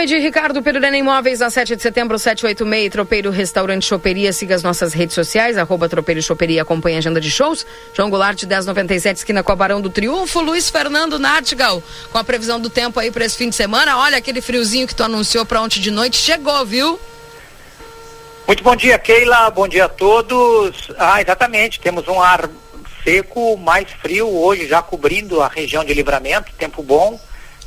Nome de Ricardo Perurena Imóveis, na 7 de setembro, 786, Tropeiro Restaurante Choperia. Siga as nossas redes sociais, arroba Tropeiro Choperia, acompanhe a agenda de shows. João Goulart, 1097, esquina com a Barão do Triunfo. Luiz Fernando Nartigal, com a previsão do tempo aí para esse fim de semana. Olha, aquele friozinho que tu anunciou para ontem de noite, chegou, viu? Muito bom dia, Keila. Bom dia a todos. Ah, exatamente. Temos um ar seco, mais frio hoje, já cobrindo a região de livramento. Tempo bom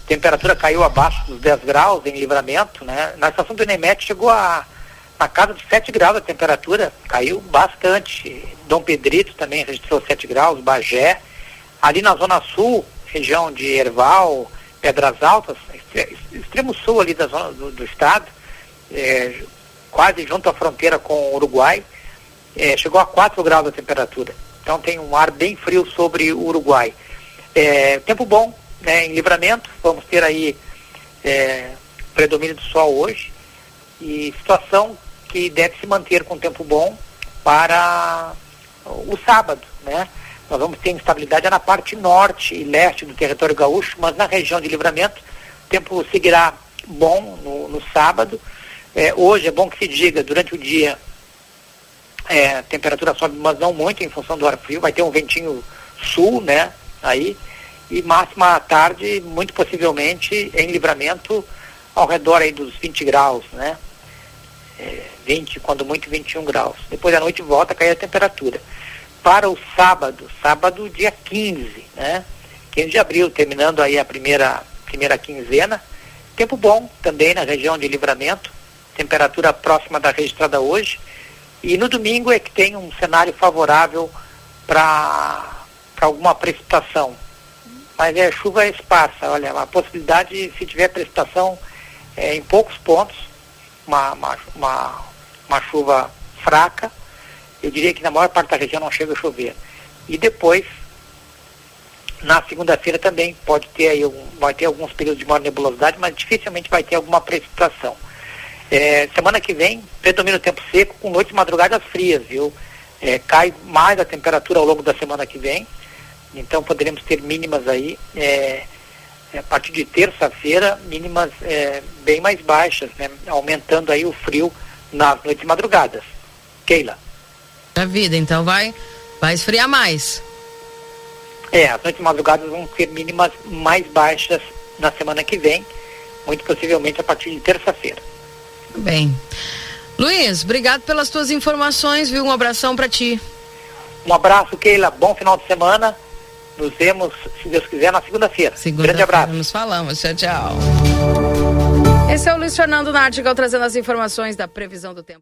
temperatura caiu abaixo dos 10 graus em livramento, né? Na estação do Enemete chegou a na casa de 7 graus a temperatura, caiu bastante. Dom Pedrito também registrou 7 graus, Bagé. Ali na Zona Sul, região de Erval, Pedras Altas, extremo sul ali da zona do, do estado, é, quase junto à fronteira com o Uruguai, é, chegou a 4 graus a temperatura. Então tem um ar bem frio sobre o Uruguai. É, tempo bom, né, em livramento, vamos ter aí é, predomínio do sol hoje e situação que deve se manter com tempo bom para o sábado, né? Nós vamos ter instabilidade na parte norte e leste do território gaúcho, mas na região de livramento o tempo seguirá bom no, no sábado. É, hoje é bom que se diga, durante o dia é, a temperatura sobe, mas não muito em função do ar frio, vai ter um ventinho sul, né? Aí, e máxima à tarde, muito possivelmente em livramento ao redor aí dos 20 graus, né? É, 20, quando muito 21 graus. Depois da noite volta a cair a temperatura. Para o sábado, sábado dia 15, né? 15 de abril, terminando aí a primeira, primeira quinzena. Tempo bom também na região de livramento, temperatura próxima da registrada hoje. E no domingo é que tem um cenário favorável para alguma precipitação mas é chuva esparsa. Olha, a possibilidade, se tiver precipitação é, em poucos pontos, uma, uma, uma, uma, chuva fraca, eu diria que na maior parte da região não chega a chover. E depois, na segunda-feira também pode ter aí, vai ter alguns períodos de maior nebulosidade, mas dificilmente vai ter alguma precipitação. É, semana que vem, predomina o tempo seco com noites e madrugadas frias, viu? É, cai mais a temperatura ao longo da semana que vem então poderemos ter mínimas aí, é, é, a partir de terça-feira, mínimas é, bem mais baixas, né? aumentando aí o frio nas noites madrugadas. Keila. A vida, então vai, vai esfriar mais. É, as noites madrugadas vão ser mínimas mais baixas na semana que vem, muito possivelmente a partir de terça-feira. Bem. Luiz, obrigado pelas tuas informações, viu? Um abração para ti. Um abraço, Keila. Bom final de semana nos vemos, se Deus quiser, na segunda-feira. Segunda Grande abraço. Nos falamos. Tchau, tchau. Esse é o Luiz Fernando Nartigal trazendo as informações da previsão do tempo.